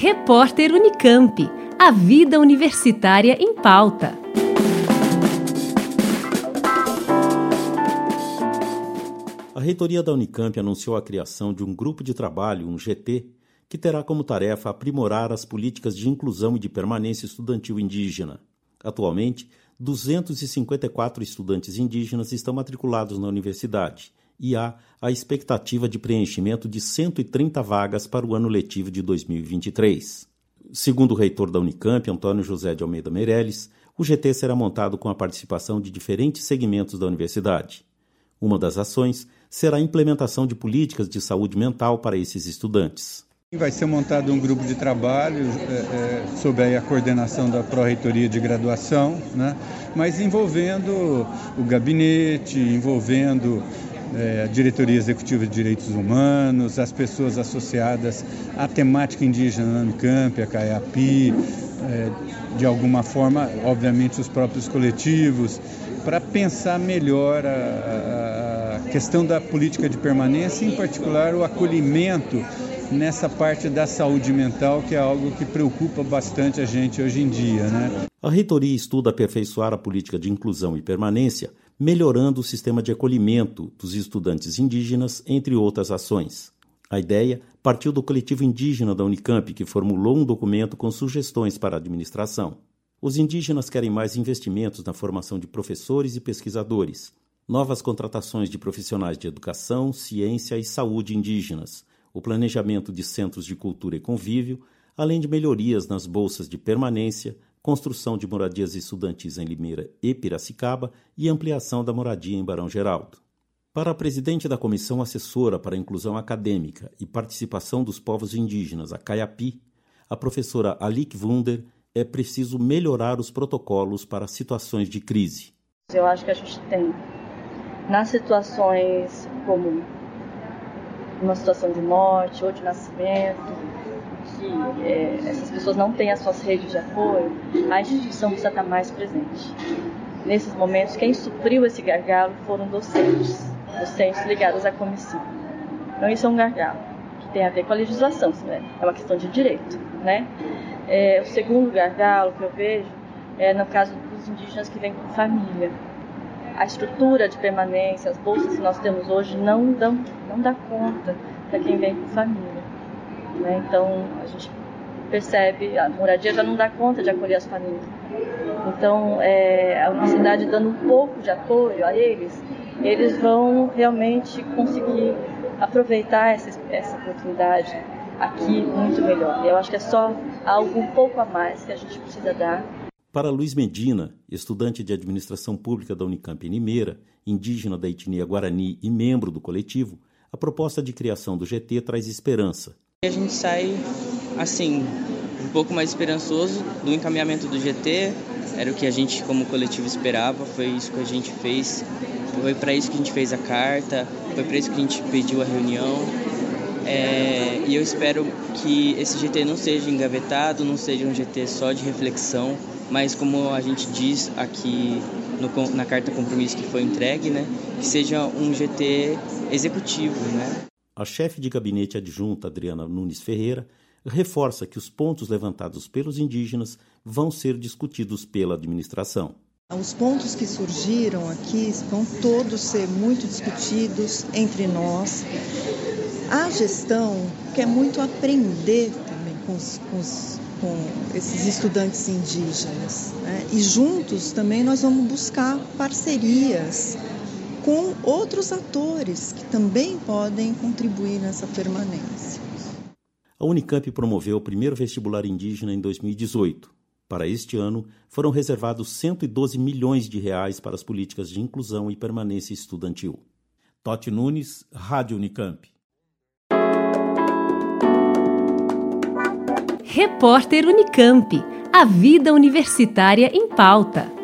Repórter Unicamp. A vida universitária em pauta. A reitoria da Unicamp anunciou a criação de um grupo de trabalho, um GT, que terá como tarefa aprimorar as políticas de inclusão e de permanência estudantil indígena. Atualmente, 254 estudantes indígenas estão matriculados na universidade e há a expectativa de preenchimento de 130 vagas para o ano letivo de 2023. Segundo o reitor da Unicamp, Antônio José de Almeida Meirelles, o GT será montado com a participação de diferentes segmentos da universidade. Uma das ações será a implementação de políticas de saúde mental para esses estudantes. Vai ser montado um grupo de trabalho é, é, sob a coordenação da Pró-Reitoria de Graduação, né? mas envolvendo o gabinete, envolvendo é, a Diretoria Executiva de Direitos Humanos, as pessoas associadas à temática indígena na Unicamp, a CAIAPI, é, de alguma forma, obviamente, os próprios coletivos, para pensar melhor a, a questão da política de permanência, em particular o acolhimento nessa parte da saúde mental, que é algo que preocupa bastante a gente hoje em dia. Né? A reitoria estuda aperfeiçoar a política de inclusão e permanência melhorando o sistema de acolhimento dos estudantes indígenas, entre outras ações. A ideia partiu do coletivo indígena da Unicamp, que formulou um documento com sugestões para a administração. Os indígenas querem mais investimentos na formação de professores e pesquisadores, novas contratações de profissionais de educação, ciência e saúde indígenas, o planejamento de centros de cultura e convívio, além de melhorias nas bolsas de permanência, construção de moradias estudantis em Limeira e Piracicaba e ampliação da moradia em Barão Geraldo. Para a presidente da Comissão Assessora para a Inclusão Acadêmica e Participação dos Povos Indígenas, a CAIAPI, a professora Alik Wunder, é preciso melhorar os protocolos para situações de crise. Eu acho que a gente tem, nas situações como uma situação de morte ou de nascimento, que é, essas pessoas não têm as suas redes de apoio, a instituição precisa estar mais presente. Nesses momentos, quem supriu esse gargalo foram docentes, docentes ligados à comissão. Então, isso é um gargalo que tem a ver com a legislação, né? é uma questão de direito. Né? É, o segundo gargalo que eu vejo é no caso dos indígenas que vêm com família. A estrutura de permanência, as bolsas que nós temos hoje não dão, não dá conta para quem vem com família. Né? Então a gente percebe, a moradia já não dá conta de acolher as famílias. Então é, a universidade dando um pouco de apoio a eles, eles vão realmente conseguir aproveitar essa, essa oportunidade aqui muito melhor. Eu acho que é só algo um pouco a mais que a gente precisa dar. Para Luiz Medina, estudante de administração pública da Unicamp em Limeira, indígena da etnia Guarani e membro do coletivo, a proposta de criação do GT traz esperança a gente sai assim, um pouco mais esperançoso do encaminhamento do GT. Era o que a gente, como coletivo, esperava. Foi isso que a gente fez. Foi para isso que a gente fez a carta. Foi para isso que a gente pediu a reunião. É, e eu espero que esse GT não seja engavetado, não seja um GT só de reflexão, mas como a gente diz aqui no, na carta compromisso que foi entregue, né, que seja um GT executivo, né? A chefe de gabinete adjunta, Adriana Nunes Ferreira, reforça que os pontos levantados pelos indígenas vão ser discutidos pela administração. Os pontos que surgiram aqui vão todos ser muito discutidos entre nós. A gestão quer muito aprender também com, os, com, os, com esses estudantes indígenas. Né? E juntos também nós vamos buscar parcerias com outros atores que também podem contribuir nessa permanência. A Unicamp promoveu o primeiro vestibular indígena em 2018. Para este ano, foram reservados 112 milhões de reais para as políticas de inclusão e permanência estudantil. Totti Nunes, Rádio Unicamp. Repórter Unicamp. A vida universitária em pauta.